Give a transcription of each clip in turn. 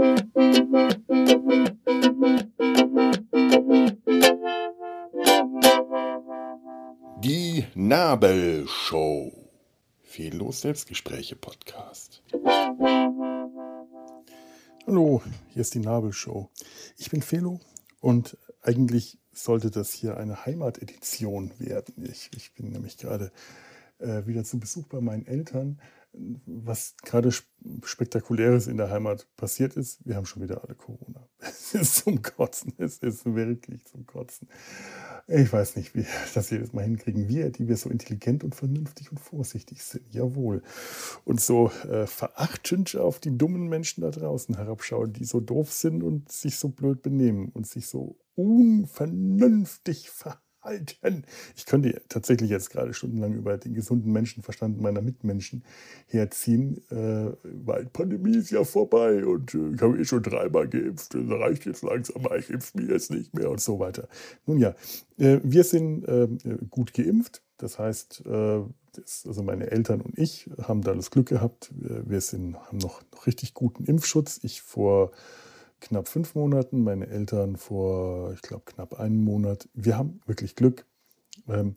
Die Nabelshow. Fehllos Selbstgespräche Podcast. Hallo, hier ist die Nabelshow. Ich bin Felo und eigentlich sollte das hier eine Heimatedition werden. Ich, ich bin nämlich gerade äh, wieder zu Besuch bei meinen Eltern. Was gerade spektakuläres in der Heimat passiert ist, wir haben schon wieder alle Corona. Es ist zum Kotzen, es ist wirklich zum Kotzen. Ich weiß nicht, wie das jedes Mal hinkriegen. Wir, die wir so intelligent und vernünftig und vorsichtig sind, jawohl. Und so äh, verachtend auf die dummen Menschen da draußen herabschauen, die so doof sind und sich so blöd benehmen und sich so unvernünftig verhalten halten. Ich könnte tatsächlich jetzt gerade stundenlang über den gesunden Menschenverstand meiner Mitmenschen herziehen, äh, weil Pandemie ist ja vorbei und äh, ich habe eh schon dreimal geimpft, das reicht jetzt langsam, ich impfe mich jetzt nicht mehr und so weiter. Nun ja, äh, wir sind äh, gut geimpft, das heißt, äh, das, also meine Eltern und ich haben da das Glück gehabt, wir sind, haben noch, noch richtig guten Impfschutz. Ich vor knapp fünf Monaten, meine Eltern vor, ich glaube, knapp einem Monat. Wir haben wirklich Glück. Ähm,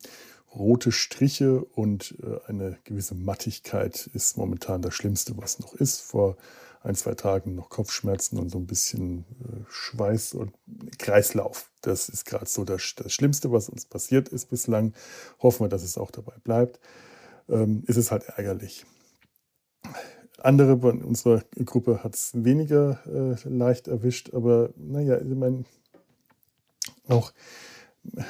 rote Striche und äh, eine gewisse Mattigkeit ist momentan das Schlimmste, was noch ist. Vor ein, zwei Tagen noch Kopfschmerzen und so ein bisschen äh, Schweiß und Kreislauf. Das ist gerade so das, das, Schlimmste, was uns passiert ist bislang. Hoffen wir, dass es auch dabei bleibt. Ähm, ist es halt ärgerlich. Andere bei unserer Gruppe hat es weniger äh, leicht erwischt, aber naja, ich meine, auch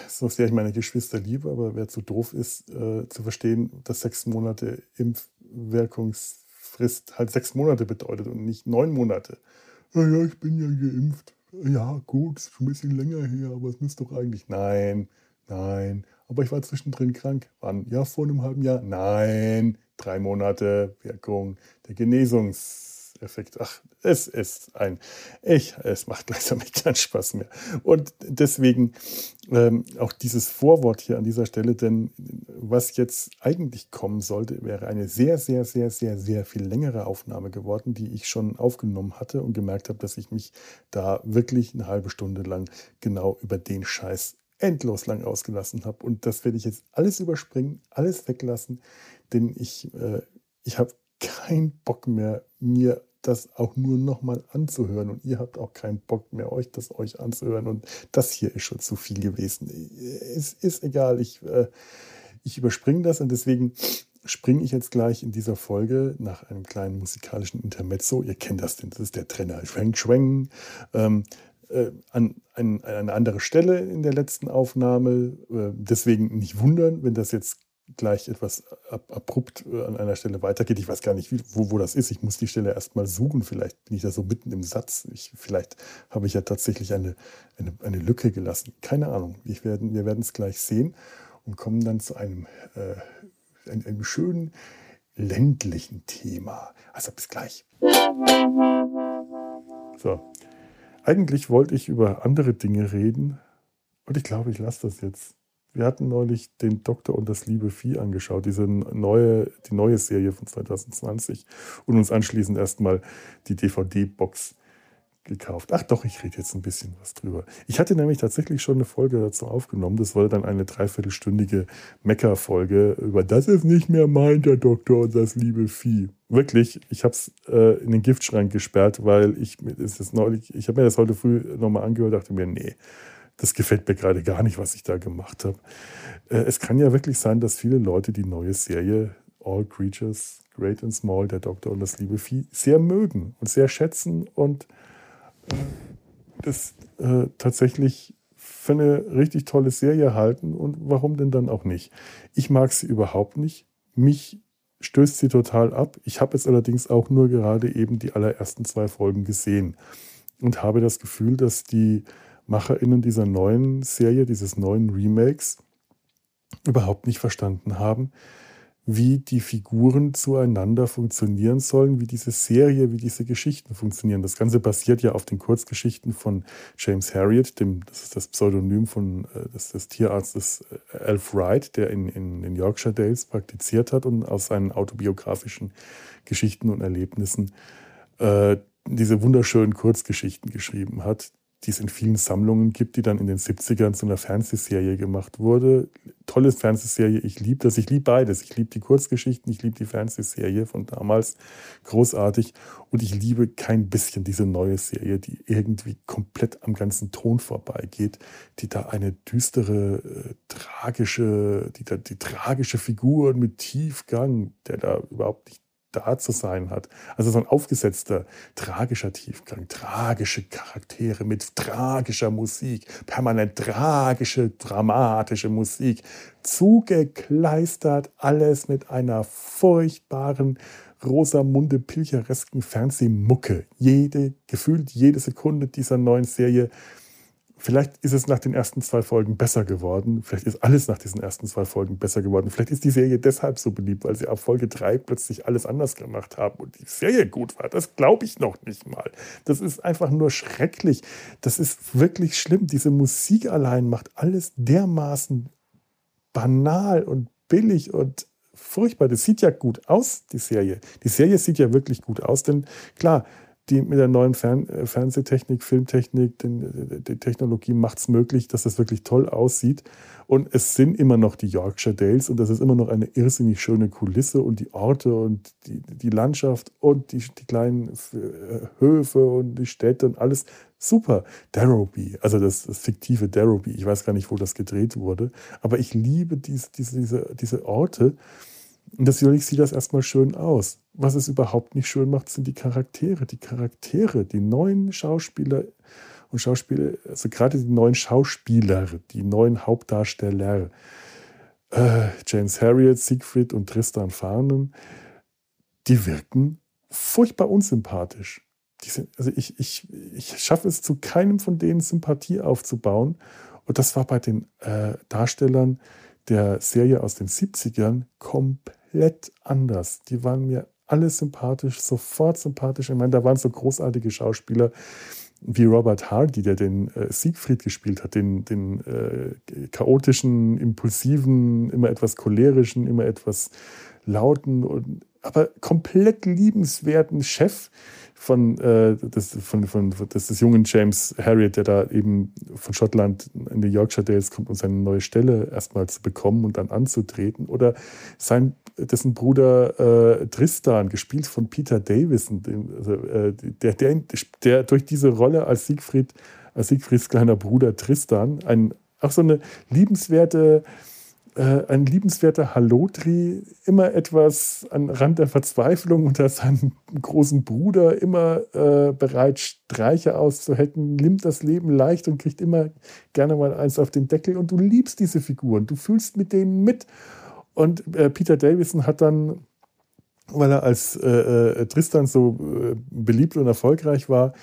so sehr ich meine Geschwister liebe, aber wer zu doof ist, äh, zu verstehen, dass sechs Monate Impfwirkungsfrist halt sechs Monate bedeutet und nicht neun Monate. Naja, ich bin ja geimpft. Ja, gut, ist schon ein bisschen länger her, aber es müsste doch eigentlich. Nein, nein. Aber ich war zwischendrin krank. Wann? Ja, vor einem halben Jahr. Nein drei Monate Wirkung, der Genesungseffekt. Ach, es ist ein, ich, es macht langsam keinen Spaß mehr. Und deswegen ähm, auch dieses Vorwort hier an dieser Stelle, denn was jetzt eigentlich kommen sollte, wäre eine sehr, sehr, sehr, sehr, sehr viel längere Aufnahme geworden, die ich schon aufgenommen hatte und gemerkt habe, dass ich mich da wirklich eine halbe Stunde lang genau über den Scheiß endlos lang ausgelassen habe. Und das werde ich jetzt alles überspringen, alles weglassen denn ich, äh, ich habe keinen Bock mehr, mir das auch nur nochmal anzuhören. Und ihr habt auch keinen Bock mehr, euch das euch anzuhören. Und das hier ist schon zu viel gewesen. Es ist egal, ich, äh, ich überspringe das und deswegen springe ich jetzt gleich in dieser Folge nach einem kleinen musikalischen Intermezzo. Ihr kennt das, denn das ist der Trenner. Schwenk, schwenk. Ähm, äh, an, an, an, eine andere Stelle in der letzten Aufnahme. Äh, deswegen nicht wundern, wenn das jetzt gleich etwas abrupt äh, an einer Stelle weitergeht. Ich weiß gar nicht, wo, wo das ist. Ich muss die Stelle erstmal suchen. Vielleicht bin ich da so mitten im Satz. Ich, vielleicht habe ich ja tatsächlich eine, eine, eine Lücke gelassen. Keine Ahnung. Ich werden, wir werden es gleich sehen und kommen dann zu einem, äh, einem, einem schönen ländlichen Thema. Also bis gleich. So. Eigentlich wollte ich über andere Dinge reden und ich glaube, ich lasse das jetzt. Wir hatten neulich den Doktor und das liebe Vieh angeschaut, diese neue, die neue Serie von 2020 und uns anschließend erstmal die DVD-Box gekauft. Ach doch, ich rede jetzt ein bisschen was drüber. Ich hatte nämlich tatsächlich schon eine Folge dazu aufgenommen. Das war dann eine dreiviertelstündige Mecker-Folge über das ist nicht mehr mein, der Doktor und das liebe Vieh. Wirklich, ich habe es äh, in den Giftschrank gesperrt, weil ich, ich habe mir das heute früh nochmal angehört, dachte mir, nee, das gefällt mir gerade gar nicht, was ich da gemacht habe. Äh, es kann ja wirklich sein, dass viele Leute die neue Serie All Creatures, Great and Small, der Doktor und das liebe Vieh sehr mögen und sehr schätzen und äh, das äh, tatsächlich für eine richtig tolle Serie halten und warum denn dann auch nicht? Ich mag sie überhaupt nicht. Mich stößt sie total ab. Ich habe jetzt allerdings auch nur gerade eben die allerersten zwei Folgen gesehen und habe das Gefühl, dass die MacherInnen dieser neuen Serie, dieses neuen Remakes, überhaupt nicht verstanden haben, wie die Figuren zueinander funktionieren sollen, wie diese Serie, wie diese Geschichten funktionieren. Das Ganze basiert ja auf den Kurzgeschichten von James Harriet, dem, das ist das Pseudonym von, äh, des, des Tierarztes Alf Wright, der in, in den Yorkshire Dales praktiziert hat und aus seinen autobiografischen Geschichten und Erlebnissen äh, diese wunderschönen Kurzgeschichten geschrieben hat, die es in vielen Sammlungen gibt, die dann in den 70ern zu einer Fernsehserie gemacht wurde. Tolle Fernsehserie, ich liebe das. Ich liebe beides. Ich liebe die Kurzgeschichten, ich liebe die Fernsehserie von damals. Großartig. Und ich liebe kein bisschen diese neue Serie, die irgendwie komplett am ganzen Ton vorbeigeht, die da eine düstere, äh, tragische, die da die tragische Figur mit Tiefgang, der da überhaupt nicht da zu sein hat. Also so ein aufgesetzter, tragischer Tiefgang, tragische Charaktere mit tragischer Musik, permanent tragische, dramatische Musik, zugekleistert, alles mit einer furchtbaren, Rosamunde Pilcheresken Fernsehmucke. Jede, gefühlt jede Sekunde dieser neuen Serie Vielleicht ist es nach den ersten zwei Folgen besser geworden. Vielleicht ist alles nach diesen ersten zwei Folgen besser geworden. Vielleicht ist die Serie deshalb so beliebt, weil sie ab Folge drei plötzlich alles anders gemacht haben und die Serie gut war. Das glaube ich noch nicht mal. Das ist einfach nur schrecklich. Das ist wirklich schlimm. Diese Musik allein macht alles dermaßen banal und billig und furchtbar. Das sieht ja gut aus, die Serie. Die Serie sieht ja wirklich gut aus, denn klar, die mit der neuen Fern äh, Fernsehtechnik, Filmtechnik, den, die Technologie macht es möglich, dass das wirklich toll aussieht. Und es sind immer noch die Yorkshire Dales und das ist immer noch eine irrsinnig schöne Kulisse und die Orte und die, die Landschaft und die, die kleinen äh, Höfe und die Städte und alles super. Darrowby, also das, das fiktive Darrowby, ich weiß gar nicht, wo das gedreht wurde, aber ich liebe diese, diese, diese, diese Orte. Und natürlich sieht das erstmal schön aus. Was es überhaupt nicht schön macht, sind die Charaktere. Die Charaktere, die neuen Schauspieler und Schauspieler, also gerade die neuen Schauspieler, die neuen Hauptdarsteller, äh, James Harriet, Siegfried und Tristan Farnen, die wirken furchtbar unsympathisch. Sind, also ich, ich, ich schaffe es zu keinem von denen Sympathie aufzubauen. Und das war bei den äh, Darstellern der Serie aus den 70ern komplett anders. Die waren mir alle sympathisch, sofort sympathisch. Ich meine, da waren so großartige Schauspieler wie Robert Hardy, der den äh, Siegfried gespielt hat, den, den äh, chaotischen, impulsiven, immer etwas cholerischen, immer etwas lauten, und, aber komplett liebenswerten Chef von, äh, des, von, von, des, des jungen James Harriet, der da eben von Schottland in die Yorkshire Dales kommt, um seine neue Stelle erstmal zu bekommen und dann anzutreten. Oder sein, dessen Bruder äh, Tristan, gespielt von Peter Davison, dem, also, äh, der, der, der durch diese Rolle als Siegfried, als Siegfrieds kleiner Bruder Tristan, ein, auch so eine liebenswerte äh, ein liebenswerter Hallotri, immer etwas an Rand der Verzweiflung unter seinem großen Bruder, immer äh, bereit, Streiche auszuhecken, nimmt das Leben leicht und kriegt immer gerne mal eins auf den Deckel. Und du liebst diese Figuren, du fühlst mit denen mit. Und äh, Peter Davison hat dann, weil er als äh, äh, Tristan so äh, beliebt und erfolgreich war,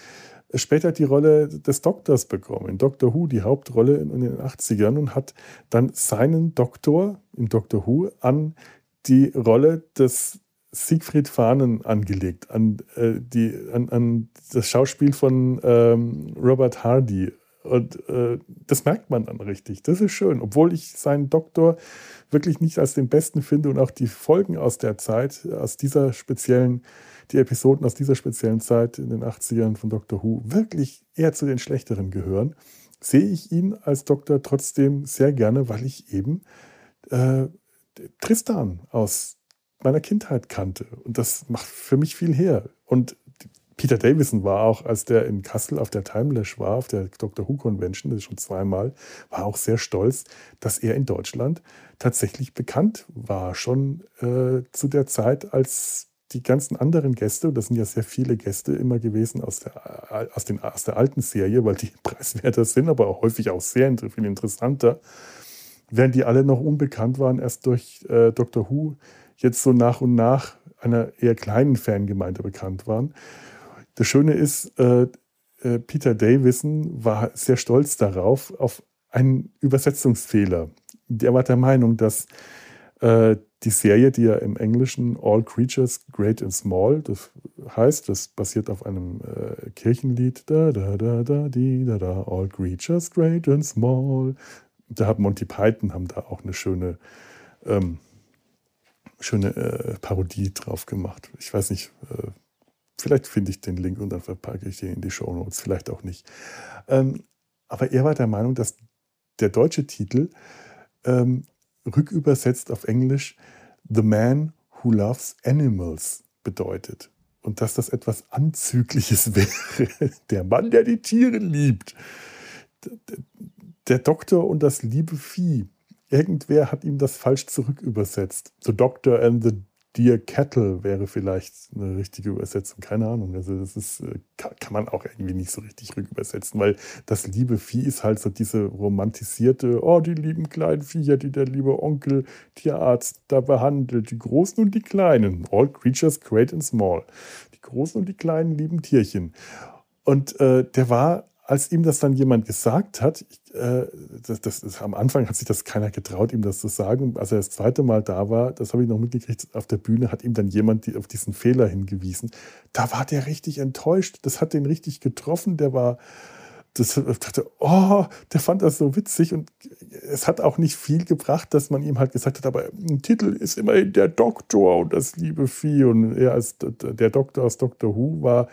später die Rolle des Doktors bekommen, in Doctor Who die Hauptrolle in den 80ern und hat dann seinen Doktor in Doctor Who an die Rolle des Siegfried Fahnen angelegt, an, äh, die, an, an das Schauspiel von ähm, Robert Hardy. Und äh, das merkt man dann richtig. Das ist schön. Obwohl ich seinen Doktor wirklich nicht als den besten finde und auch die Folgen aus der Zeit, aus dieser speziellen die Episoden aus dieser speziellen Zeit in den 80ern von Doctor Who wirklich eher zu den schlechteren gehören, sehe ich ihn als Doktor trotzdem sehr gerne, weil ich eben äh, Tristan aus meiner Kindheit kannte. Und das macht für mich viel her. Und Peter Davison war auch, als der in Kassel auf der Timelash war, auf der Doctor Who Convention, das ist schon zweimal, war auch sehr stolz, dass er in Deutschland tatsächlich bekannt war, schon äh, zu der Zeit, als die ganzen anderen Gäste, und das sind ja sehr viele Gäste immer gewesen aus der, aus, den, aus der alten Serie, weil die preiswerter sind, aber auch häufig auch sehr viel interessanter, während die alle noch unbekannt waren, erst durch äh, Doctor Who jetzt so nach und nach einer eher kleinen Fangemeinde bekannt waren. Das Schöne ist, äh, äh, Peter Davison war sehr stolz darauf, auf einen Übersetzungsfehler. Der war der Meinung, dass äh, die Serie, die ja im Englischen All Creatures Great and Small, das heißt, das basiert auf einem äh, Kirchenlied, da da da da di da da All Creatures Great and Small. Da hat Monty Python haben da auch eine schöne ähm, schöne äh, Parodie drauf gemacht. Ich weiß nicht, äh, Vielleicht finde ich den Link und dann verpacke ich den in die Show Notes, vielleicht auch nicht. Ähm, aber er war der Meinung, dass der deutsche Titel ähm, rückübersetzt auf Englisch The Man Who Loves Animals bedeutet. Und dass das etwas Anzügliches wäre. Der Mann, der die Tiere liebt. Der Doktor und das liebe Vieh. Irgendwer hat ihm das falsch zurückübersetzt. The Doctor and the Dear Cattle wäre vielleicht eine richtige Übersetzung, keine Ahnung. Also das ist, äh, kann man auch irgendwie nicht so richtig rückübersetzen, weil das liebe Vieh ist halt so diese romantisierte, oh, die lieben kleinen Viecher, die der liebe Onkel Tierarzt da behandelt, die großen und die kleinen, all creatures great and small, die großen und die kleinen lieben Tierchen. Und äh, der war als ihm das dann jemand gesagt hat, ich, äh, das, das, das, am Anfang hat sich das keiner getraut, ihm das zu sagen. Als er das zweite Mal da war, das habe ich noch mitgekriegt, auf der Bühne hat ihm dann jemand die, auf diesen Fehler hingewiesen. Da war der richtig enttäuscht. Das hat den richtig getroffen. Der war, das dachte, oh, der fand das so witzig und es hat auch nicht viel gebracht, dass man ihm halt gesagt hat, aber ein Titel ist immerhin der Doktor und das liebe Vieh und er als der Doktor aus Doctor Who war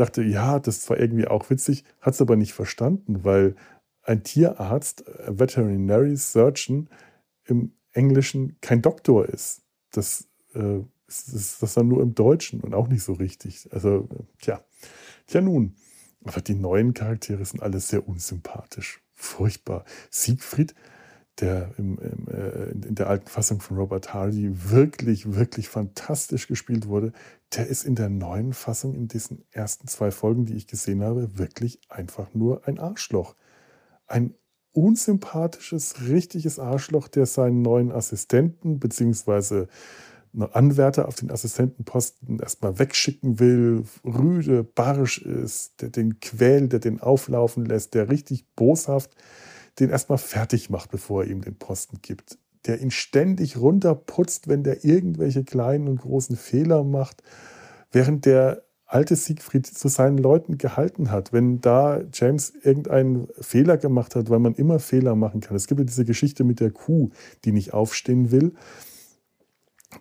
dachte, ja, das war irgendwie auch witzig, hat es aber nicht verstanden, weil ein Tierarzt, ein Veterinary Surgeon im Englischen kein Doktor ist. Das, äh, ist, das dann nur im Deutschen und auch nicht so richtig. Also, tja, tja nun. Aber die neuen Charaktere sind alle sehr unsympathisch. Furchtbar. Siegfried der im, im, äh, in der alten Fassung von Robert Hardy wirklich, wirklich fantastisch gespielt wurde, der ist in der neuen Fassung, in diesen ersten zwei Folgen, die ich gesehen habe, wirklich einfach nur ein Arschloch. Ein unsympathisches, richtiges Arschloch, der seinen neuen Assistenten bzw. Anwärter auf den Assistentenposten erstmal wegschicken will, rüde, barsch ist, der den quält, der den auflaufen lässt, der richtig boshaft den erstmal fertig macht, bevor er ihm den Posten gibt. Der ihn ständig runterputzt, wenn der irgendwelche kleinen und großen Fehler macht, während der alte Siegfried zu seinen Leuten gehalten hat. Wenn da James irgendeinen Fehler gemacht hat, weil man immer Fehler machen kann. Es gibt ja diese Geschichte mit der Kuh, die nicht aufstehen will,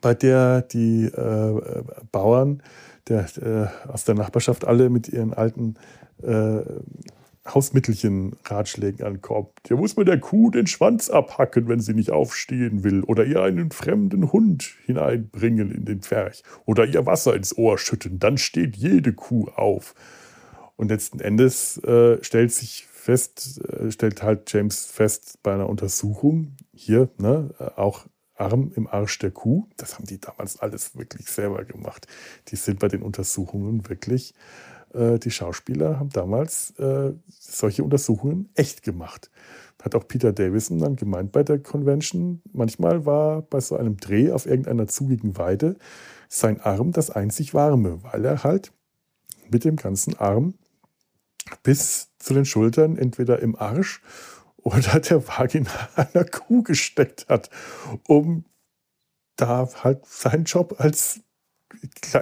bei der die äh, Bauern der, äh, aus der Nachbarschaft alle mit ihren alten äh, Hausmittelchen Ratschlägen ankommt. Ja muss man der Kuh den Schwanz abhacken, wenn sie nicht aufstehen will, oder ihr einen fremden Hund hineinbringen in den Pferch, oder ihr Wasser ins Ohr schütten, dann steht jede Kuh auf. Und letzten Endes äh, stellt sich fest, äh, stellt halt James fest bei einer Untersuchung, hier, ne, auch Arm im Arsch der Kuh, das haben die damals alles wirklich selber gemacht. Die sind bei den Untersuchungen wirklich äh, die Schauspieler haben damals äh, solche Untersuchungen echt gemacht. Hat auch Peter Davison dann gemeint bei der Convention, manchmal war bei so einem Dreh auf irgendeiner zugigen Weide sein Arm das einzig warme, weil er halt mit dem ganzen Arm bis zu den Schultern entweder im Arsch oder der Vagina einer Kuh gesteckt hat, um da halt seinen Job als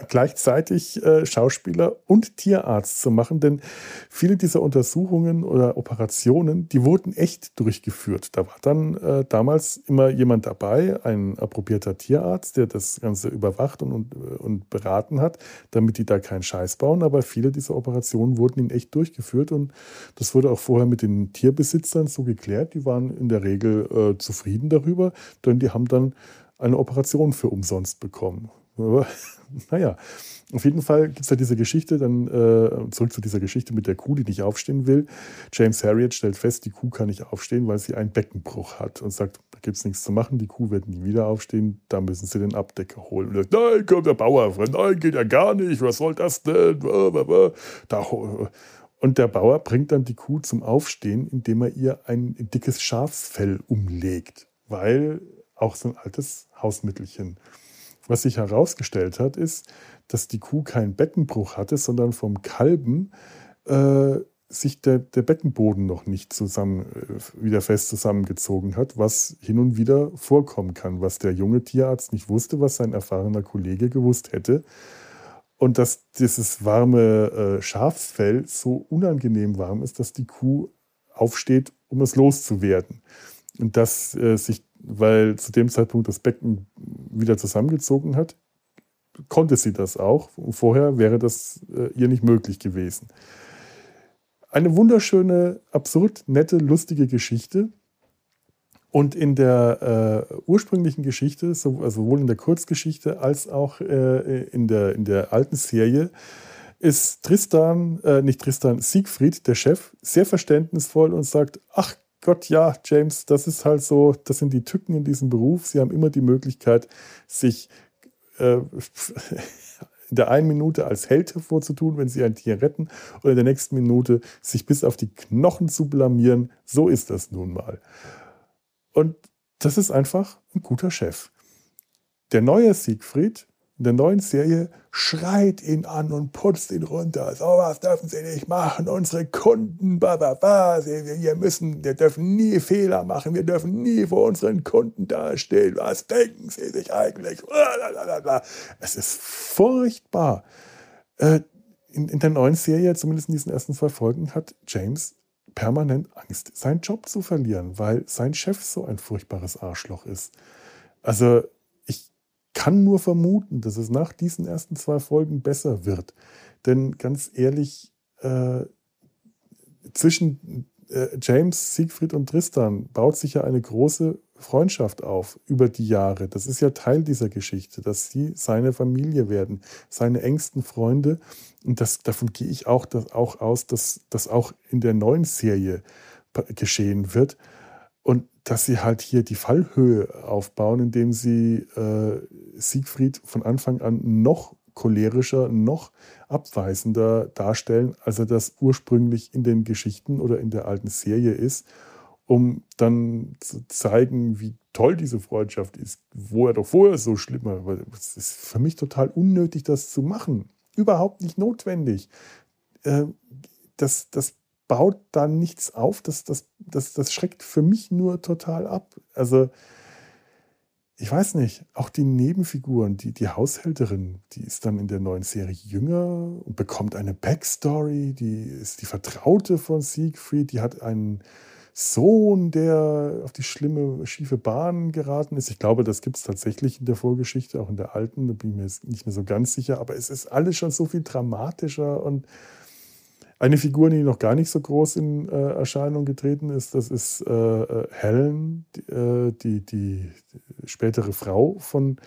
gleichzeitig äh, Schauspieler und Tierarzt zu machen, denn viele dieser Untersuchungen oder Operationen, die wurden echt durchgeführt. Da war dann äh, damals immer jemand dabei, ein approbierter Tierarzt, der das Ganze überwacht und, und, und beraten hat, damit die da keinen Scheiß bauen. Aber viele dieser Operationen wurden in echt durchgeführt und das wurde auch vorher mit den Tierbesitzern so geklärt. Die waren in der Regel äh, zufrieden darüber, denn die haben dann eine Operation für umsonst bekommen. naja, auf jeden Fall gibt es ja diese Geschichte, dann äh, zurück zu dieser Geschichte mit der Kuh, die nicht aufstehen will. James Harriet stellt fest, die Kuh kann nicht aufstehen, weil sie einen Beckenbruch hat und sagt, da gibt es nichts zu machen, die Kuh wird nie wieder aufstehen, da müssen sie den Abdecker holen. Und sagt, nein, kommt der Bauer, nein, geht ja gar nicht, was soll das denn? Da, und der Bauer bringt dann die Kuh zum Aufstehen, indem er ihr ein dickes Schafsfell umlegt, weil auch so ein altes Hausmittelchen. Was sich herausgestellt hat, ist, dass die Kuh keinen Beckenbruch hatte, sondern vom Kalben äh, sich der, der, Beckenboden noch nicht zusammen, äh, wieder fest zusammengezogen hat, was hin und wieder vorkommen kann, was der junge Tierarzt nicht wusste, was sein erfahrener Kollege gewusst hätte. Und dass dieses warme äh, Schafsfell so unangenehm warm ist, dass die Kuh aufsteht, um es loszuwerden. Und dass äh, sich weil zu dem Zeitpunkt das Becken wieder zusammengezogen hat, konnte sie das auch. Vorher wäre das äh, ihr nicht möglich gewesen. Eine wunderschöne, absurd nette, lustige Geschichte. Und in der äh, ursprünglichen Geschichte, so, also sowohl in der Kurzgeschichte als auch äh, in, der, in der alten Serie, ist Tristan, äh, nicht Tristan, Siegfried, der Chef, sehr verständnisvoll und sagt, ach Gott, ja, James, das ist halt so, das sind die Tücken in diesem Beruf. Sie haben immer die Möglichkeit, sich äh, in der einen Minute als Held hervorzutun, wenn sie ein Tier retten, und in der nächsten Minute sich bis auf die Knochen zu blamieren. So ist das nun mal. Und das ist einfach ein guter Chef. Der neue Siegfried in der neuen Serie schreit ihn an und putzt ihn runter. So was dürfen Sie nicht machen. Unsere Kunden, ba, wir müssen, wir dürfen nie Fehler machen. Wir dürfen nie vor unseren Kunden dastehen. Was denken Sie sich eigentlich? Es ist furchtbar. Äh, in, in der neuen Serie, zumindest in diesen ersten zwei Folgen, hat James permanent Angst, seinen Job zu verlieren, weil sein Chef so ein furchtbares Arschloch ist. Also kann nur vermuten, dass es nach diesen ersten zwei Folgen besser wird. Denn ganz ehrlich, äh, zwischen äh, James, Siegfried und Tristan baut sich ja eine große Freundschaft auf über die Jahre. Das ist ja Teil dieser Geschichte, dass sie seine Familie werden, seine engsten Freunde. Und das, davon gehe ich auch, das, auch aus, dass das auch in der neuen Serie geschehen wird. Und dass sie halt hier die Fallhöhe aufbauen, indem sie äh, Siegfried von Anfang an noch cholerischer, noch abweisender darstellen, als er das ursprünglich in den Geschichten oder in der alten Serie ist, um dann zu zeigen, wie toll diese Freundschaft ist, wo er doch vorher so schlimm war. Es ist für mich total unnötig, das zu machen. Überhaupt nicht notwendig. Äh, das, das baut da nichts auf. Das, das, das, das schreckt für mich nur total ab. Also, ich weiß nicht, auch die Nebenfiguren, die, die Haushälterin, die ist dann in der neuen Serie jünger und bekommt eine Backstory, die ist die Vertraute von Siegfried, die hat einen Sohn, der auf die schlimme, schiefe Bahn geraten ist. Ich glaube, das gibt es tatsächlich in der Vorgeschichte, auch in der alten, da bin ich mir nicht mehr so ganz sicher, aber es ist alles schon so viel dramatischer und eine Figur, die noch gar nicht so groß in äh, Erscheinung getreten ist, das ist äh, äh Helen, die, äh, die, die, spätere Frau von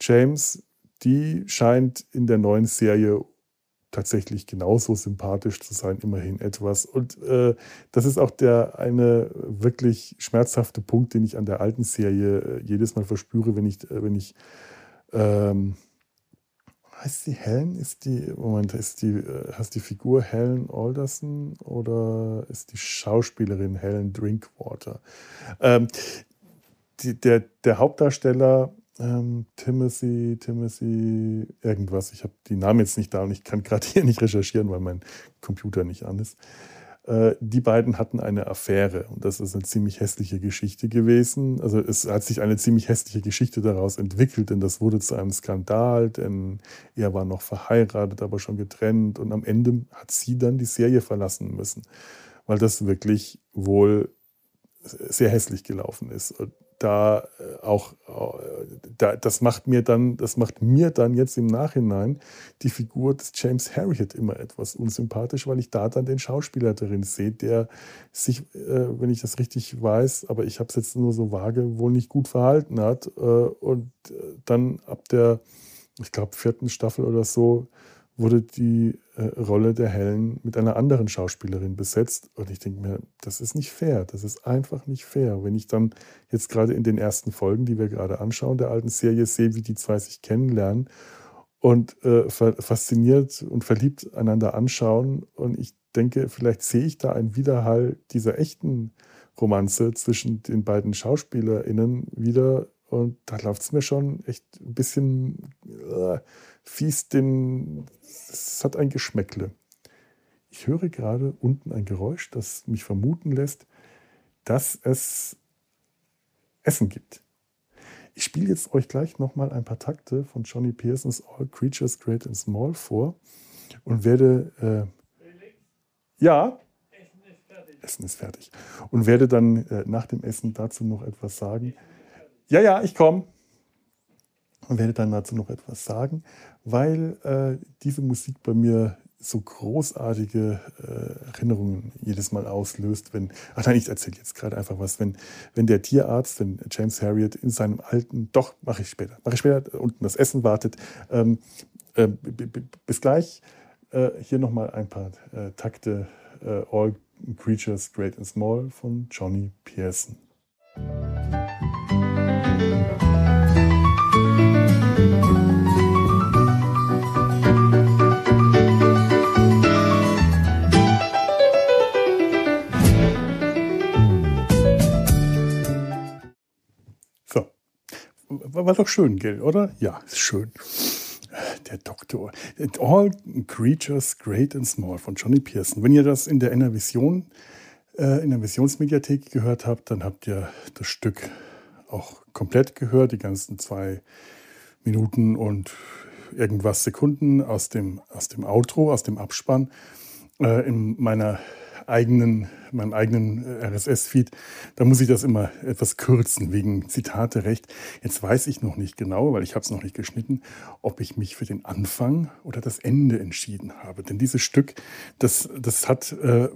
James. Die scheint in der neuen Serie tatsächlich genauso sympathisch zu sein, immerhin etwas. Und äh, das ist auch der eine wirklich schmerzhafte Punkt, den ich an der alten Serie äh, jedes Mal verspüre, wenn ich, wenn ich ähm, heißt sie Helen? Ist die, Moment, ist die, äh, heißt die Figur Helen Alderson oder ist die Schauspielerin Helen Drinkwater? Ähm, die, der, der Hauptdarsteller ähm, Timothy, Timothy, irgendwas, ich habe die Namen jetzt nicht da und ich kann gerade hier nicht recherchieren, weil mein Computer nicht an ist. Äh, die beiden hatten eine Affäre und das ist eine ziemlich hässliche Geschichte gewesen. Also es hat sich eine ziemlich hässliche Geschichte daraus entwickelt, denn das wurde zu einem Skandal, denn er war noch verheiratet, aber schon getrennt und am Ende hat sie dann die Serie verlassen müssen, weil das wirklich wohl sehr hässlich gelaufen ist. Da äh, auch, äh, da, das macht mir dann, das macht mir dann jetzt im Nachhinein die Figur des James Harriet immer etwas unsympathisch, weil ich da dann den Schauspieler darin sehe, der sich, äh, wenn ich das richtig weiß, aber ich habe es jetzt nur so vage, wohl nicht gut verhalten hat äh, und äh, dann ab der, ich glaube, vierten Staffel oder so wurde die äh, Rolle der Helen mit einer anderen Schauspielerin besetzt. Und ich denke mir, das ist nicht fair. Das ist einfach nicht fair. Wenn ich dann jetzt gerade in den ersten Folgen, die wir gerade anschauen, der alten Serie sehe, wie die zwei sich kennenlernen und äh, fasziniert und verliebt einander anschauen. Und ich denke, vielleicht sehe ich da einen Widerhall dieser echten Romanze zwischen den beiden SchauspielerInnen wieder. Und da läuft es mir schon echt ein bisschen. Äh, fies den. Es hat ein Geschmäckle. Ich höre gerade unten ein Geräusch, das mich vermuten lässt, dass es Essen gibt. Ich spiele jetzt euch gleich nochmal ein paar Takte von Johnny Pearsons All Creatures Great and Small vor und werde. Äh, ja, Essen ist fertig. Essen ist fertig. Und werde dann äh, nach dem Essen dazu noch etwas sagen. Ja, ja, ich komme. und werde dann dazu noch etwas sagen, weil äh, diese Musik bei mir so großartige äh, Erinnerungen jedes Mal auslöst, wenn, ach nein, ich erzähle jetzt gerade einfach was, wenn, wenn der Tierarzt, wenn James Harriet in seinem alten, doch, mache ich später, mache ich später, unten das Essen wartet. Ähm, äh, bis gleich. Äh, hier nochmal ein paar äh, Takte äh, All Creatures Great and Small von Johnny Pearson. War doch schön, gell, oder? Ja, ist schön. Der Doktor. All Creatures Great and Small von Johnny Pearson. Wenn ihr das in der Innervision, äh, in der Visionsmediathek gehört habt, dann habt ihr das Stück auch komplett gehört, die ganzen zwei Minuten und irgendwas Sekunden aus dem, aus dem Outro, aus dem Abspann. Äh, in meiner eigenen, meinem eigenen RSS-Feed, da muss ich das immer etwas kürzen wegen Zitate recht. Jetzt weiß ich noch nicht genau, weil ich habe es noch nicht geschnitten, ob ich mich für den Anfang oder das Ende entschieden habe. Denn dieses Stück, das, das hat äh,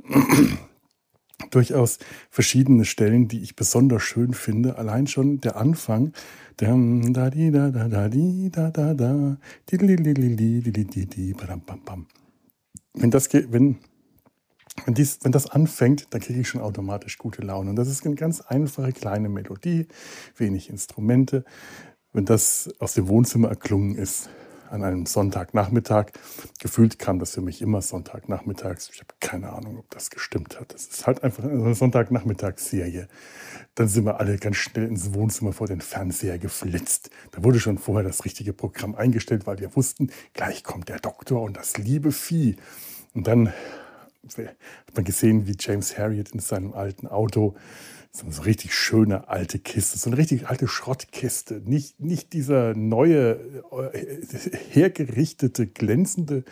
durchaus verschiedene Stellen, die ich besonders schön finde. Allein schon der Anfang. Wenn das, wenn wenn, dies, wenn das anfängt, dann kriege ich schon automatisch gute Laune. Und das ist eine ganz einfache kleine Melodie, wenig Instrumente. Wenn das aus dem Wohnzimmer erklungen ist, an einem Sonntagnachmittag, gefühlt kam das für mich immer Sonntagnachmittags. Ich habe keine Ahnung, ob das gestimmt hat. Das ist halt einfach eine Sonntagnachmittagsserie. Dann sind wir alle ganz schnell ins Wohnzimmer vor den Fernseher geflitzt. Da wurde schon vorher das richtige Programm eingestellt, weil wir wussten, gleich kommt der Doktor und das liebe Vieh. Und dann hat man gesehen, wie James Harriet in seinem alten Auto so eine richtig schöne alte Kiste, so eine richtig alte Schrottkiste. Nicht, nicht dieser neue, äh, hergerichtete, glänzende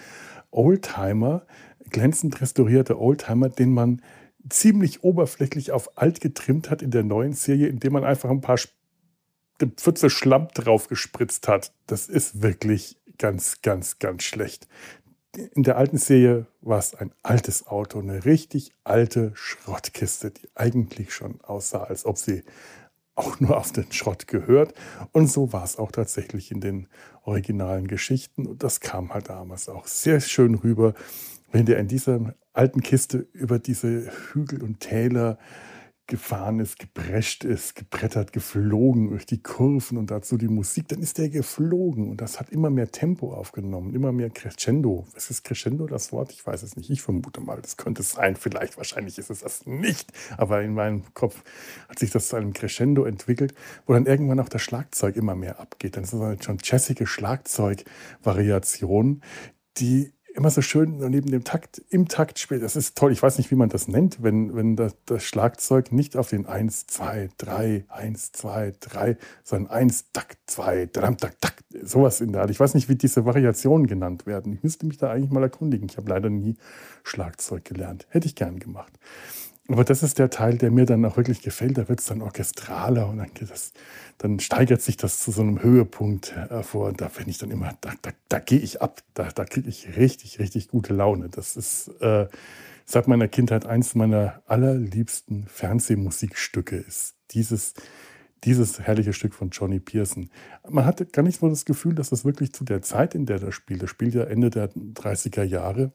Oldtimer, glänzend restaurierte Oldtimer, den man ziemlich oberflächlich auf alt getrimmt hat in der neuen Serie, indem man einfach ein paar Pfütze Schlamm drauf gespritzt hat. Das ist wirklich ganz, ganz, ganz schlecht in der alten Serie war es ein altes Auto, eine richtig alte Schrottkiste, die eigentlich schon aussah, als ob sie auch nur auf den Schrott gehört. Und so war es auch tatsächlich in den originalen Geschichten. Und das kam halt damals auch sehr schön rüber, wenn der in dieser alten Kiste über diese Hügel und Täler gefahren ist, geprescht ist, gebrettert, geflogen durch die Kurven und dazu die Musik, dann ist der geflogen und das hat immer mehr Tempo aufgenommen, immer mehr Crescendo. Was ist Crescendo das Wort? Ich weiß es nicht. Ich vermute mal, das könnte es sein. Vielleicht, wahrscheinlich ist es das nicht. Aber in meinem Kopf hat sich das zu einem Crescendo entwickelt, wo dann irgendwann auch das Schlagzeug immer mehr abgeht. Dann ist das eine schon jazzige Schlagzeugvariation, die immer so schön neben dem Takt, im Takt spielt. Das ist toll. Ich weiß nicht, wie man das nennt, wenn, wenn das, das Schlagzeug nicht auf den 1, 2, 3, 1, 2, 3, sondern 1, Takt, 2, Takt, Takt, Takt, sowas in der Art. Ich weiß nicht, wie diese Variationen genannt werden. Ich müsste mich da eigentlich mal erkundigen. Ich habe leider nie Schlagzeug gelernt. Hätte ich gern gemacht. Aber das ist der Teil, der mir dann auch wirklich gefällt. Da wird es dann orchestraler und dann, das, dann, steigert sich das zu so einem Höhepunkt hervor. Und da finde ich dann immer, da, da, da gehe ich ab. Da, da kriege ich richtig, richtig gute Laune. Das ist äh, seit meiner Kindheit eins meiner allerliebsten Fernsehmusikstücke ist dieses, dieses herrliche Stück von Johnny Pearson. Man hatte gar nicht so das Gefühl, dass das wirklich zu der Zeit, in der das spielt, das spielt ja Ende der 30er Jahre.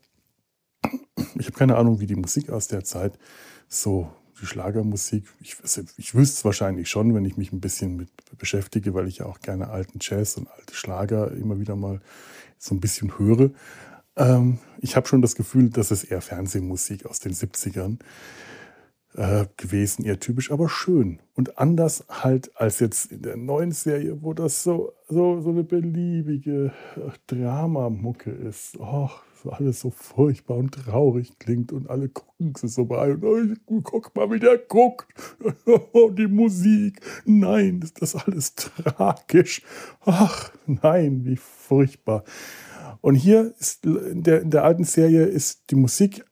Ich habe keine Ahnung, wie die Musik aus der Zeit so die Schlagermusik. Ich, ich wüsste es wahrscheinlich schon, wenn ich mich ein bisschen mit beschäftige, weil ich ja auch gerne alten Jazz und alte Schlager immer wieder mal so ein bisschen höre. Ähm, ich habe schon das Gefühl, dass es eher Fernsehmusik aus den 70ern äh, gewesen, eher typisch, aber schön. Und anders halt als jetzt in der neuen Serie, wo das so, so, so eine beliebige Dramamucke ist. Och, alles so furchtbar und traurig klingt und alle gucken sie so bei und oh, guck mal, wie der guckt. Die Musik. Nein, ist das alles tragisch. Ach, nein, wie furchtbar. Und hier ist in der, in der alten Serie ist die Musik,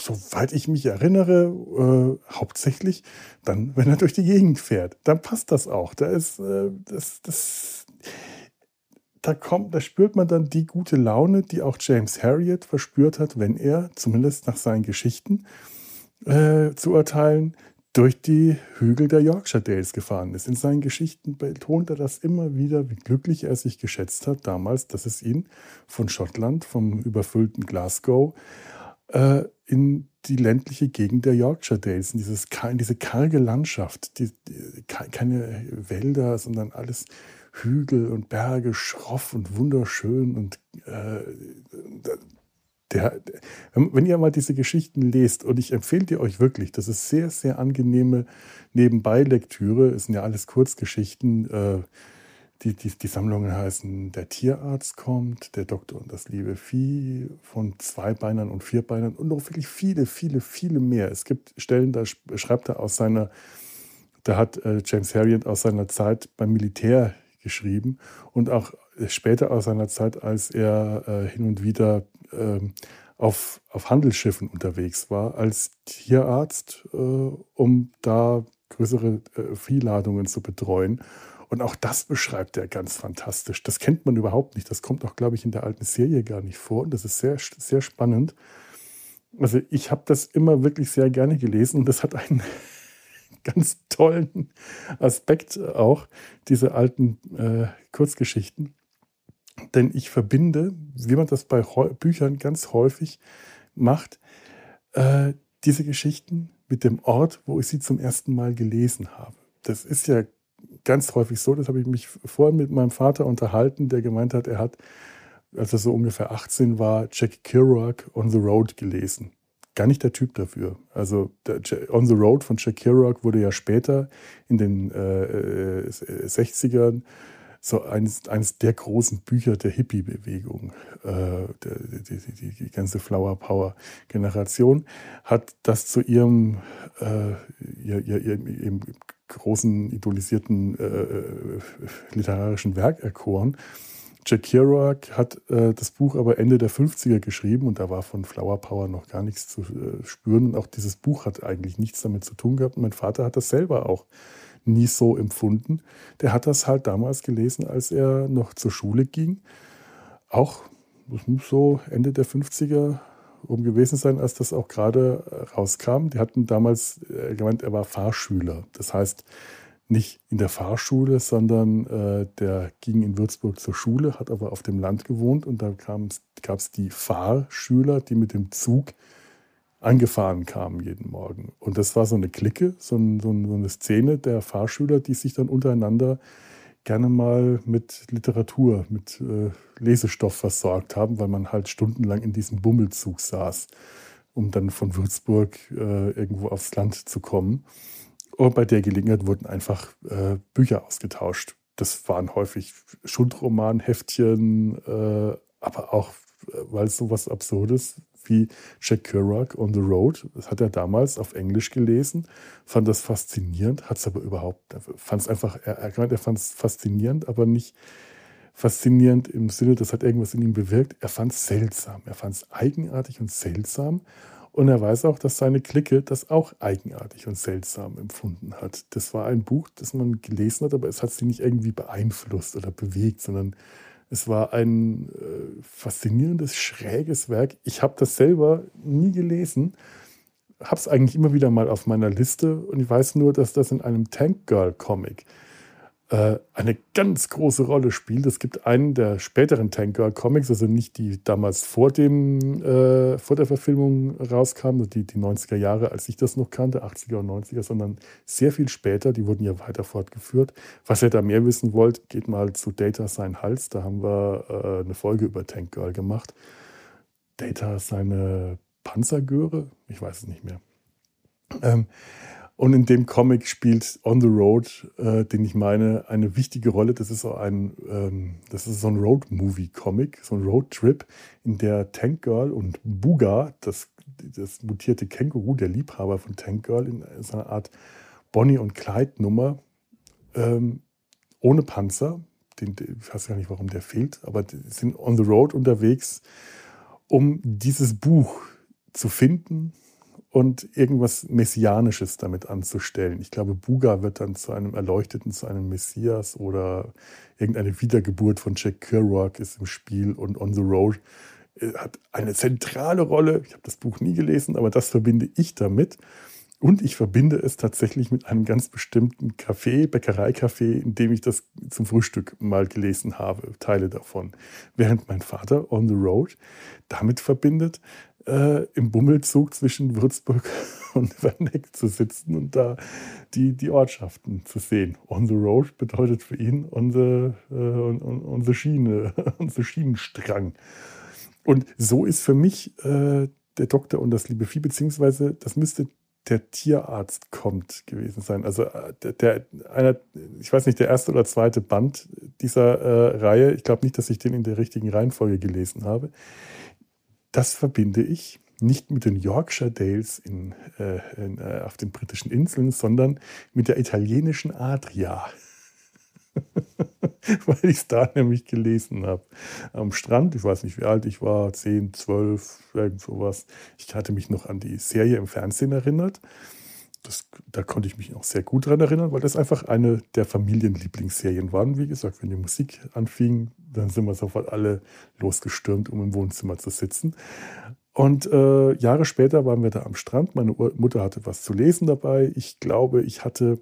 soweit ich mich erinnere, äh, hauptsächlich dann, wenn er durch die Gegend fährt. Dann passt das auch. Da ist äh, das, das da kommt, da spürt man dann die gute Laune, die auch James Harriet verspürt hat, wenn er, zumindest nach seinen Geschichten äh, zu urteilen, durch die Hügel der Yorkshire Dales gefahren ist. In seinen Geschichten betont er das immer wieder, wie glücklich er sich geschätzt hat damals, dass es ihn von Schottland, vom überfüllten Glasgow, äh, in die ländliche Gegend der Yorkshire Dales, in dieses, diese karge Landschaft, die, die, keine Wälder, sondern alles Hügel und Berge, schroff und wunderschön und äh, der, wenn ihr mal diese Geschichten lest, und ich empfehle die euch wirklich, das ist sehr, sehr angenehme Nebenbei-Lektüre, es sind ja alles Kurzgeschichten. Äh, die, die, die Sammlungen heißen Der Tierarzt kommt, Der Doktor und das liebe Vieh von Zweibeinern und Vierbeinern und noch wirklich viele, viele, viele mehr. Es gibt Stellen, da schreibt er aus seiner, da hat äh, James Harriet aus seiner Zeit beim Militär geschrieben und auch später aus seiner Zeit, als er äh, hin und wieder äh, auf, auf Handelsschiffen unterwegs war, als Tierarzt, äh, um da größere äh, Viehladungen zu betreuen. Und auch das beschreibt er ganz fantastisch. Das kennt man überhaupt nicht. Das kommt auch, glaube ich, in der alten Serie gar nicht vor. Und das ist sehr, sehr spannend. Also ich habe das immer wirklich sehr gerne gelesen und das hat einen ganz tollen Aspekt auch, diese alten äh, Kurzgeschichten. Denn ich verbinde, wie man das bei Büchern ganz häufig macht, äh, diese Geschichten mit dem Ort, wo ich sie zum ersten Mal gelesen habe. Das ist ja ganz häufig so, das habe ich mich vorhin mit meinem Vater unterhalten, der gemeint hat, er hat, als er so ungefähr 18 war, Jack Kerouac On the Road gelesen gar nicht der Typ dafür. Also On the Road von Jack Kerouac wurde ja später in den äh, 60ern äh, so eines, eines der großen Bücher der Hippie-Bewegung. Äh, die, die, die, ganze Flower Power-Generation hat das zu ihrem, äh, ihr, ihr, ihrem großen idolisierten äh, äh, literarischen Werk erkoren. Jack Kerouac hat äh, das Buch aber Ende der 50er geschrieben und da war von Flower Power noch gar nichts zu äh, spüren. Und auch dieses Buch hat eigentlich nichts damit zu tun gehabt. Und mein Vater hat das selber auch nie so empfunden. Der hat das halt damals gelesen, als er noch zur Schule ging. Auch so Ende der 50er um gewesen sein, als das auch gerade äh, rauskam. Die hatten damals äh, gemeint, er war Fahrschüler. Das heißt, nicht in der Fahrschule, sondern äh, der ging in Würzburg zur Schule, hat aber auf dem Land gewohnt und da gab es die Fahrschüler, die mit dem Zug angefahren kamen jeden Morgen. Und das war so eine Clique, so, ein, so, eine Szene der Fahrschüler, die sich dann untereinander gerne mal mit Literatur, mit äh, Lesestoff versorgt haben, weil man halt stundenlang in diesem Bummelzug saß, um dann von Würzburg äh, irgendwo aufs Land zu kommen. Und bei der Gelegenheit wurden einfach äh, Bücher ausgetauscht. Das waren häufig Schundromanheftchen, äh, aber auch, äh, weil es so was Absurdes wie Jack Kerouac on the Road, das hat er damals auf Englisch gelesen, fand das faszinierend, hat es aber überhaupt, fand es einfach, er, er fand es faszinierend, aber nicht faszinierend im Sinne, das hat irgendwas in ihm bewirkt. Er fand es seltsam, er fand es eigenartig und seltsam und er weiß auch, dass seine Clique das auch eigenartig und seltsam empfunden hat. Das war ein Buch, das man gelesen hat, aber es hat sie nicht irgendwie beeinflusst oder bewegt, sondern es war ein äh, faszinierendes, schräges Werk. Ich habe das selber nie gelesen, habe es eigentlich immer wieder mal auf meiner Liste und ich weiß nur, dass das in einem Tank Girl Comic eine ganz große Rolle spielt. Es gibt einen der späteren Tanker Comics, also nicht die damals vor, dem, äh, vor der Verfilmung rauskamen, also die, die 90er Jahre, als ich das noch kannte, 80er und 90er, sondern sehr viel später. Die wurden ja weiter fortgeführt. Was ihr da mehr wissen wollt, geht mal zu Data sein Hals. Da haben wir äh, eine Folge über Tank Girl gemacht. Data seine Panzergöre? Ich weiß es nicht mehr. Ähm, und in dem Comic spielt On the Road, äh, den ich meine, eine wichtige Rolle. Das ist so ein, ähm, das ist so ein Road-Movie-Comic, so ein Road-Trip, in der Tank Girl und Buga, das, das mutierte Känguru, der Liebhaber von Tank Girl, in so einer Art Bonnie und Clyde-Nummer, ähm, ohne Panzer, den, ich weiß gar nicht, warum der fehlt, aber sind on the road unterwegs, um dieses Buch zu finden und irgendwas Messianisches damit anzustellen. Ich glaube, Buga wird dann zu einem Erleuchteten, zu einem Messias oder irgendeine Wiedergeburt von Jack Kerouac ist im Spiel und On the Road äh, hat eine zentrale Rolle. Ich habe das Buch nie gelesen, aber das verbinde ich damit. Und ich verbinde es tatsächlich mit einem ganz bestimmten Café, Bäckereicafé, in dem ich das zum Frühstück mal gelesen habe, Teile davon. Während mein Vater On the Road damit verbindet, äh, im Bummelzug zwischen Würzburg und Werneck zu sitzen und da die, die Ortschaften zu sehen. On the Road bedeutet für ihn unsere, äh, Schiene, unser Schienenstrang. Und so ist für mich äh, der Doktor und das liebe Vieh, beziehungsweise das müsste der Tierarzt kommt gewesen sein. Also äh, der, einer, ich weiß nicht, der erste oder zweite Band dieser äh, Reihe. Ich glaube nicht, dass ich den in der richtigen Reihenfolge gelesen habe. Das verbinde ich nicht mit den Yorkshire Dales in, äh, in, äh, auf den britischen Inseln, sondern mit der italienischen Adria. Weil ich es da nämlich gelesen habe. Am Strand, ich weiß nicht, wie alt ich war, 10, 12, irgend sowas. Ich hatte mich noch an die Serie im Fernsehen erinnert. Das, da konnte ich mich auch sehr gut daran erinnern, weil das einfach eine der Familienlieblingsserien waren. Wie gesagt, wenn die Musik anfing, dann sind wir sofort alle losgestürmt, um im Wohnzimmer zu sitzen. Und äh, Jahre später waren wir da am Strand. Meine Mutter hatte was zu lesen dabei. Ich glaube, ich hatte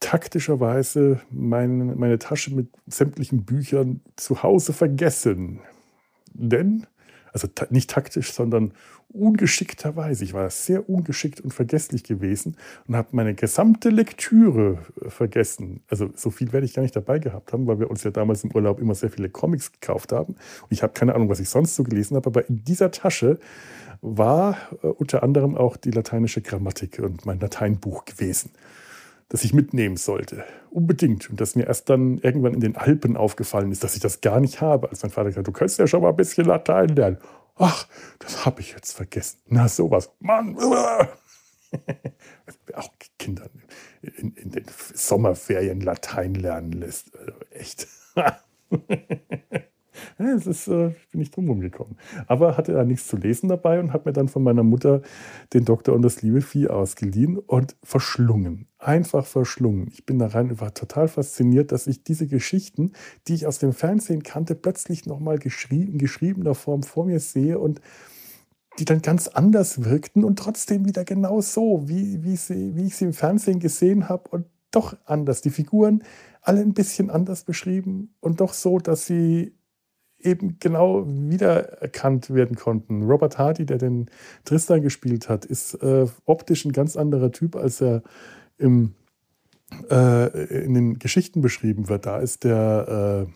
taktischerweise meine, meine Tasche mit sämtlichen Büchern zu Hause vergessen. Denn, also ta nicht taktisch, sondern ungeschickterweise, ich war sehr ungeschickt und vergesslich gewesen und habe meine gesamte Lektüre äh, vergessen. Also so viel werde ich gar nicht dabei gehabt haben, weil wir uns ja damals im Urlaub immer sehr viele Comics gekauft haben. Und ich habe keine Ahnung, was ich sonst so gelesen habe, aber in dieser Tasche war äh, unter anderem auch die lateinische Grammatik und mein Lateinbuch gewesen das ich mitnehmen sollte. Unbedingt. Und das mir erst dann irgendwann in den Alpen aufgefallen ist, dass ich das gar nicht habe. Als mein Vater gesagt hat, du könntest ja schon mal ein bisschen Latein lernen. Ach, das habe ich jetzt vergessen. Na, sowas. Mann. auch Kinder in, in, den Sommerferien Latein lernen lässt. Also echt. Es ist, äh, bin ich drum rumgekommen. Aber hatte da nichts zu lesen dabei und habe mir dann von meiner Mutter den Doktor und das liebe Vieh ausgeliehen und verschlungen. Einfach verschlungen. Ich bin da rein, war total fasziniert, dass ich diese Geschichten, die ich aus dem Fernsehen kannte, plötzlich nochmal geschrieben, in geschriebener Form vor mir sehe und die dann ganz anders wirkten und trotzdem wieder genau so, wie, wie, sie, wie ich sie im Fernsehen gesehen habe und doch anders. Die Figuren alle ein bisschen anders beschrieben und doch so, dass sie eben genau wiedererkannt werden konnten. Robert Hardy, der den Tristan gespielt hat, ist äh, optisch ein ganz anderer Typ, als er im, äh, in den Geschichten beschrieben wird. Da ist der äh,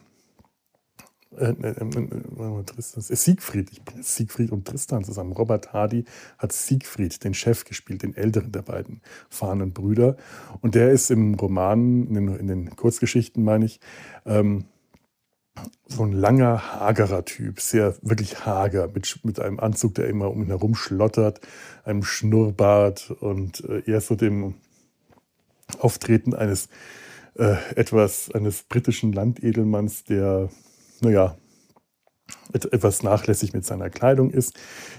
äh, äh, äh Tristan, Siegfried, ich bin Siegfried und Tristan zusammen. Robert Hardy hat Siegfried, den Chef, gespielt, den älteren der beiden fahrenden Brüder. Und der ist im Roman, in den, in den Kurzgeschichten, meine ich, ähm, so ein langer, hagerer Typ, sehr wirklich hager, mit, mit einem Anzug, der immer um ihn herum schlottert, einem Schnurrbart und äh, eher so dem Auftreten eines äh, etwas, eines britischen Landedelmanns, der, naja, etwas nachlässig mit seiner Kleidung ist.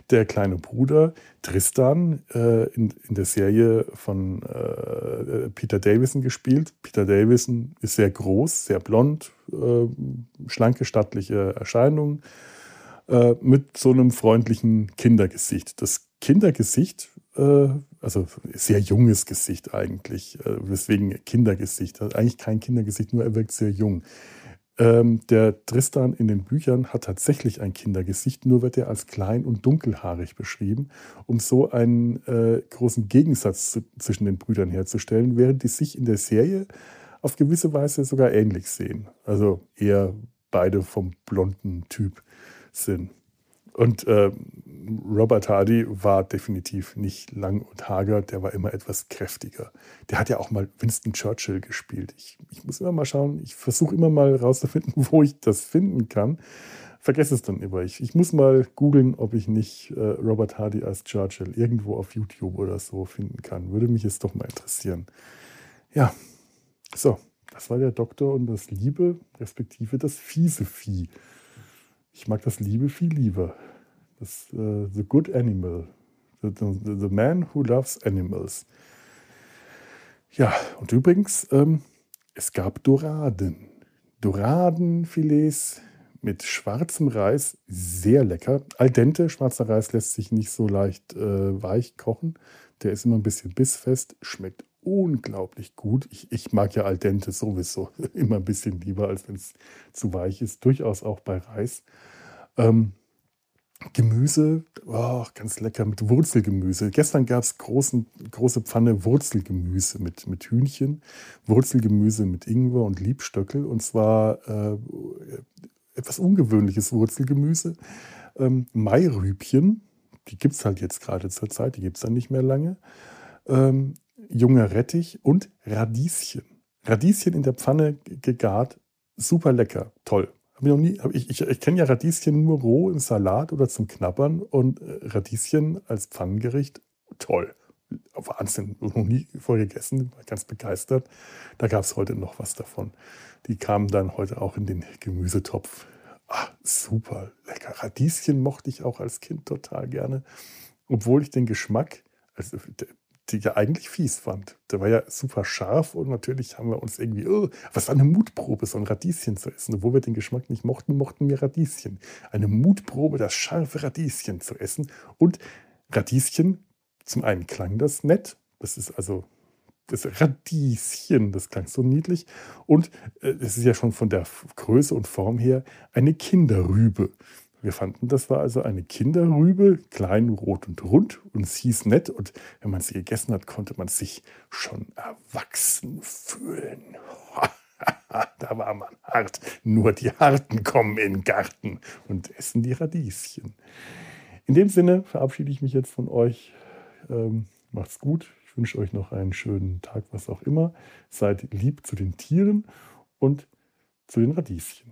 Der kleine Bruder Tristan äh, in, in der Serie von äh, Peter Davison gespielt. Peter Davison ist sehr groß, sehr blond, äh, schlanke, stattliche Erscheinung äh, mit so einem freundlichen Kindergesicht. Das Kindergesicht, äh, also sehr junges Gesicht eigentlich, äh, weswegen Kindergesicht, also eigentlich kein Kindergesicht, nur er wirkt sehr jung. Ähm, der Tristan in den Büchern hat tatsächlich ein Kindergesicht, nur wird er als klein und dunkelhaarig beschrieben, um so einen äh, großen Gegensatz zu, zwischen den Brüdern herzustellen, während die sich in der Serie auf gewisse Weise sogar ähnlich sehen. Also eher beide vom blonden Typ sind. Und äh, Robert Hardy war definitiv nicht lang und hager, der war immer etwas kräftiger. Der hat ja auch mal Winston Churchill gespielt. Ich, ich muss immer mal schauen, ich versuche immer mal rauszufinden, wo ich das finden kann. Vergesse es dann immer. Ich, ich muss mal googeln, ob ich nicht äh, Robert Hardy als Churchill irgendwo auf YouTube oder so finden kann. Würde mich jetzt doch mal interessieren. Ja, so, das war der Doktor und das Liebe, respektive das fiese Vieh. Ich mag das Liebe viel lieber. Das uh, The Good Animal. The, the, the Man Who Loves Animals. Ja, und übrigens, ähm, es gab Doraden. Doradenfilets mit schwarzem Reis, sehr lecker. Al dente, schwarzer Reis lässt sich nicht so leicht äh, weich kochen. Der ist immer ein bisschen bissfest, schmeckt unglaublich gut. Ich, ich mag ja Al dente sowieso immer ein bisschen lieber, als wenn es zu weich ist. Durchaus auch bei Reis. Ähm, Gemüse, oh, ganz lecker mit Wurzelgemüse. Gestern gab es große Pfanne Wurzelgemüse mit, mit Hühnchen, Wurzelgemüse mit Ingwer und Liebstöckel und zwar äh, etwas ungewöhnliches Wurzelgemüse. Ähm, Mairübchen, die gibt es halt jetzt gerade zur Zeit, die gibt es dann nicht mehr lange. Ähm, junger Rettich und Radieschen. Radieschen in der Pfanne gegart, super lecker, toll. Hab ich ich, ich, ich kenne ja Radieschen nur roh im Salat oder zum Knabbern und äh, Radieschen als Pfannengericht, toll. Wahnsinn, noch nie vorher gegessen, war ganz begeistert. Da gab es heute noch was davon. Die kamen dann heute auch in den Gemüsetopf. Ah, super lecker. Radieschen mochte ich auch als Kind total gerne, obwohl ich den Geschmack, also die ja eigentlich fies fand. Der war ja super scharf und natürlich haben wir uns irgendwie, oh, was eine Mutprobe, so ein Radieschen zu essen. Obwohl wir den Geschmack nicht mochten, mochten wir Radieschen. Eine Mutprobe, das scharfe Radieschen zu essen. Und Radieschen, zum einen klang das nett, das ist also das Radieschen, das klang so niedlich. Und äh, es ist ja schon von der Größe und Form her eine Kinderrübe. Wir fanden, das war also eine Kinderrübe, klein, rot und rund und es hieß nett. Und wenn man sie gegessen hat, konnte man sich schon erwachsen fühlen. da war man hart. Nur die Harten kommen in den Garten und essen die Radieschen. In dem Sinne verabschiede ich mich jetzt von euch. Ähm, macht's gut. Ich wünsche euch noch einen schönen Tag, was auch immer. Seid lieb zu den Tieren und zu den Radieschen.